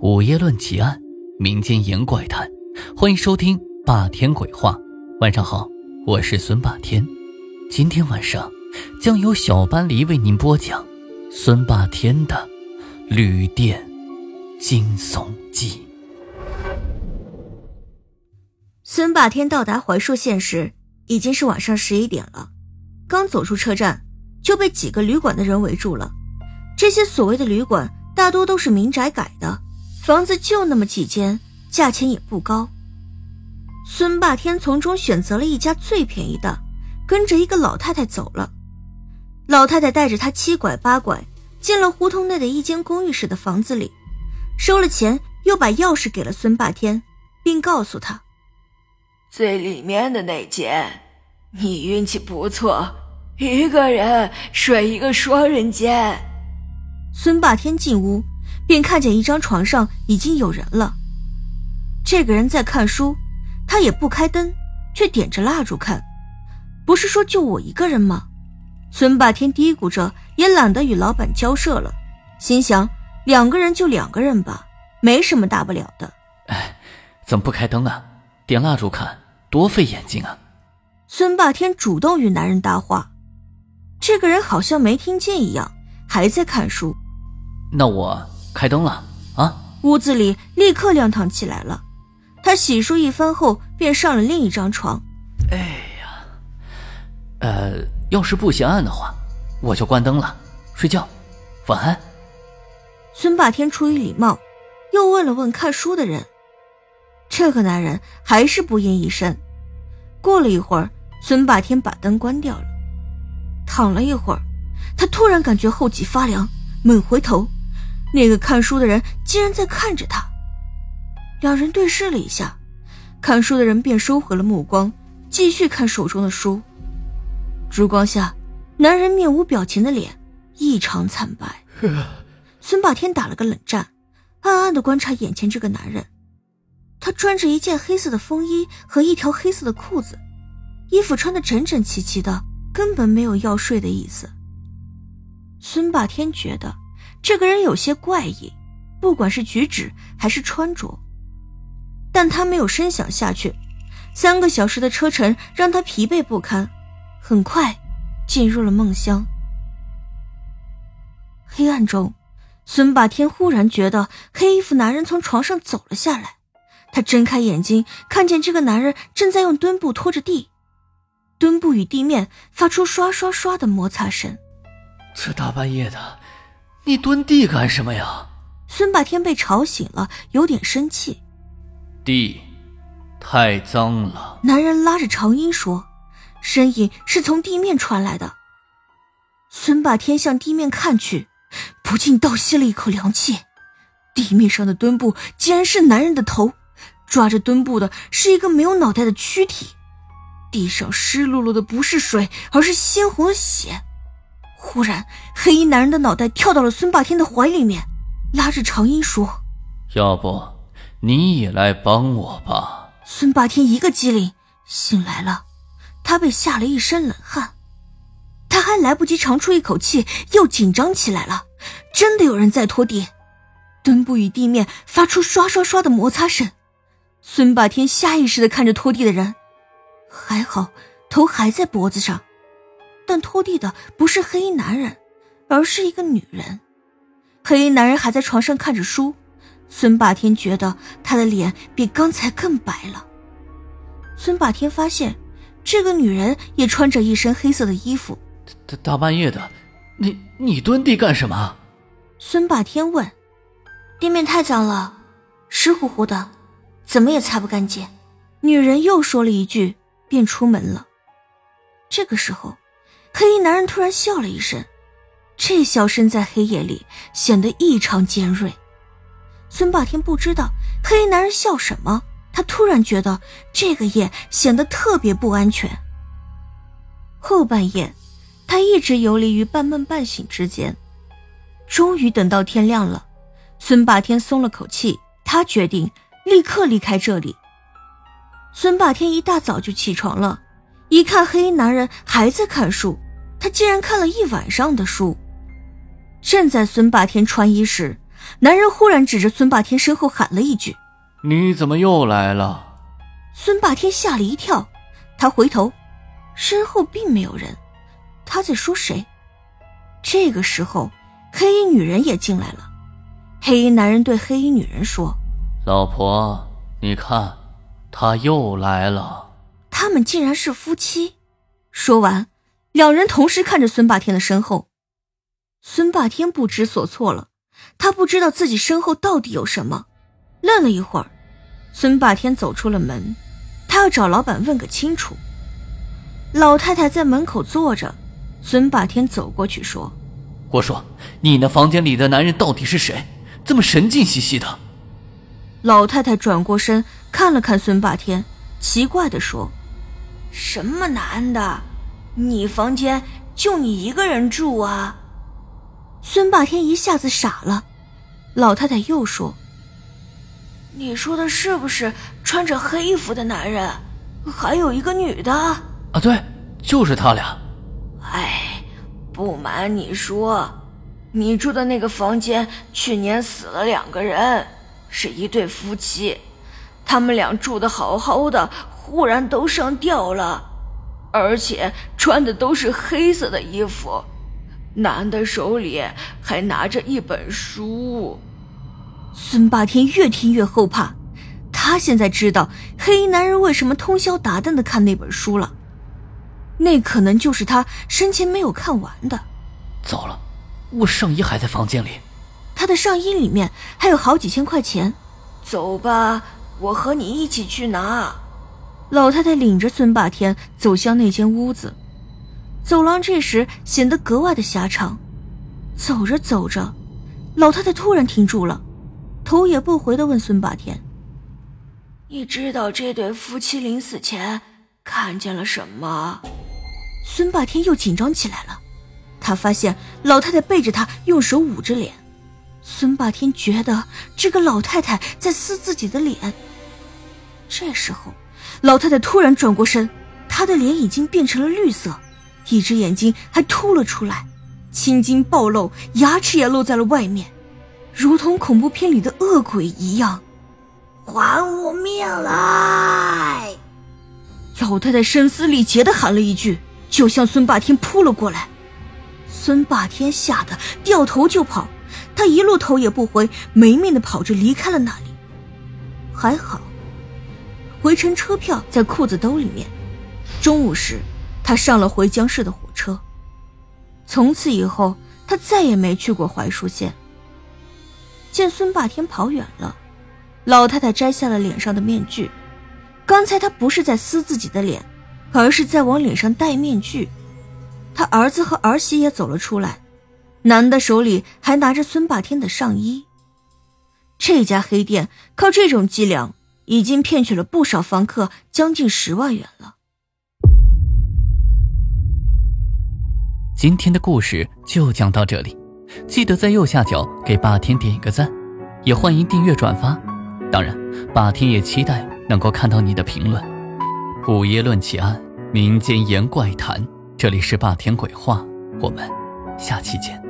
午夜论奇案，民间言怪谈，欢迎收听霸天鬼话。晚上好，我是孙霸天。今天晚上将由小班黎为您播讲孙霸天的《旅店惊悚记》。孙霸天到达槐树县时，已经是晚上十一点了。刚走出车站，就被几个旅馆的人围住了。这些所谓的旅馆，大多都是民宅改的。房子就那么几间，价钱也不高。孙霸天从中选择了一家最便宜的，跟着一个老太太走了。老太太带着他七拐八拐进了胡同内的一间公寓式的房子里，收了钱，又把钥匙给了孙霸天，并告诉他：“最里面的那间，你运气不错，一个人睡一个双人间。”孙霸天进屋。便看见一张床上已经有人了。这个人在看书，他也不开灯，却点着蜡烛看。不是说就我一个人吗？孙霸天嘀咕着，也懒得与老板交涉了，心想两个人就两个人吧，没什么大不了的。哎，怎么不开灯啊？点蜡烛看多费眼睛啊！孙霸天主动与男人搭话，这个人好像没听见一样，还在看书。那我。开灯了啊！屋子里立刻亮堂起来了。他洗漱一番后，便上了另一张床。哎呀，呃，要是不嫌暗的话，我就关灯了，睡觉，晚安。孙霸天出于礼貌，又问了问看书的人。这个男人还是不应一声。过了一会儿，孙霸天把灯关掉了，躺了一会儿，他突然感觉后脊发凉，猛回头。那个看书的人竟然在看着他，两人对视了一下，看书的人便收回了目光，继续看手中的书。烛光下，男人面无表情的脸异常惨白。孙霸天打了个冷战，暗暗的观察眼前这个男人。他穿着一件黑色的风衣和一条黑色的裤子，衣服穿的整整齐齐的，根本没有要睡的意思。孙霸天觉得。这个人有些怪异，不管是举止还是穿着，但他没有深想下去。三个小时的车程让他疲惫不堪，很快进入了梦乡。黑暗中，孙霸天忽然觉得黑衣服男人从床上走了下来。他睁开眼睛，看见这个男人正在用墩布拖着地，墩布与地面发出刷刷刷的摩擦声。这大半夜的。你蹲地干什么呀？孙霸天被吵醒了，有点生气。地太脏了。男人拉着长音说，声音是从地面传来的。孙霸天向地面看去，不禁倒吸了一口凉气。地面上的墩布竟然是男人的头，抓着墩布的是一个没有脑袋的躯体。地上湿漉漉的不是水，而是鲜红的血。忽然，黑衣男人的脑袋跳到了孙霸天的怀里面，拉着长音说：“要不你也来帮我吧。”孙霸天一个机灵，醒来了，他被吓了一身冷汗，他还来不及长出一口气，又紧张起来了。真的有人在拖地，墩布与地面发出刷刷刷的摩擦声。孙霸天下意识的看着拖地的人，还好头还在脖子上。但拖地的不是黑衣男人，而是一个女人。黑衣男人还在床上看着书。孙霸天觉得他的脸比刚才更白了。孙霸天发现，这个女人也穿着一身黑色的衣服。大大半夜的，你你蹲地干什么？孙霸天问。地面太脏了，湿乎乎的，怎么也擦不干净。女人又说了一句，便出门了。这个时候。黑衣男人突然笑了一声，这笑声在黑夜里显得异常尖锐。孙霸天不知道黑衣男人笑什么，他突然觉得这个夜显得特别不安全。后半夜，他一直游离于半梦半醒之间，终于等到天亮了，孙霸天松了口气，他决定立刻离开这里。孙霸天一大早就起床了，一看黑衣男人还在看书。他竟然看了一晚上的书。正在孙霸天穿衣时，男人忽然指着孙霸天身后喊了一句：“你怎么又来了？”孙霸天吓了一跳，他回头，身后并没有人。他在说谁？这个时候，黑衣女人也进来了。黑衣男人对黑衣女人说：“老婆，你看，他又来了。”他们竟然是夫妻。说完，两人同时看着孙霸天的身后。孙霸天不知所措了，他不知道自己身后到底有什么。愣了一会儿，孙霸天走出了门，他要找老板问个清楚。老太太在门口坐着，孙霸天走过去说：“我说，你那房间里的男人到底是谁？这么神经兮兮的？”老太太转过身看了看孙霸天，奇怪的说：“什么男的？你房间就你一个人住啊？”孙霸天一下子傻了，老太太又说：“你说的是不是穿着黑衣服的男人？还有一个女的？啊，对，就是他俩。哎，不瞒你说，你住的那个房间去年死了两个人，是一对夫妻，他们俩住的好好的，忽然都上吊了，而且穿的都是黑色的衣服。”男的手里还拿着一本书，孙霸天越听越后怕。他现在知道黑衣男人为什么通宵达旦的看那本书了，那可能就是他生前没有看完的。糟了，我上衣还在房间里，他的上衣里面还有好几千块钱。走吧，我和你一起去拿。老太太领着孙霸天走向那间屋子。走廊这时显得格外的狭长，走着走着，老太太突然停住了，头也不回的问孙霸天：“你知道这对夫妻临死前看见了什么？”孙霸天又紧张起来了，他发现老太太背着他，用手捂着脸。孙霸天觉得这个老太太在撕自己的脸。这时候，老太太突然转过身，她的脸已经变成了绿色。一只眼睛还凸了出来，青筋暴露，牙齿也露在了外面，如同恐怖片里的恶鬼一样。还我命来！老太太声嘶力竭的喊了一句，就向孙霸天扑了过来。孙霸天吓得掉头就跑，他一路头也不回，没命的跑着离开了那里。还好，回程车票在裤子兜里面。中午时。他上了回江市的火车。从此以后，他再也没去过槐树县。见孙霸天跑远了，老太太摘下了脸上的面具。刚才他不是在撕自己的脸，而是在往脸上戴面具。他儿子和儿媳也走了出来，男的手里还拿着孙霸天的上衣。这家黑店靠这种伎俩，已经骗取了不少房客将近十万元了。今天的故事就讲到这里，记得在右下角给霸天点一个赞，也欢迎订阅转发。当然，霸天也期待能够看到你的评论。午夜论奇案，民间言怪谈，这里是霸天鬼话，我们下期见。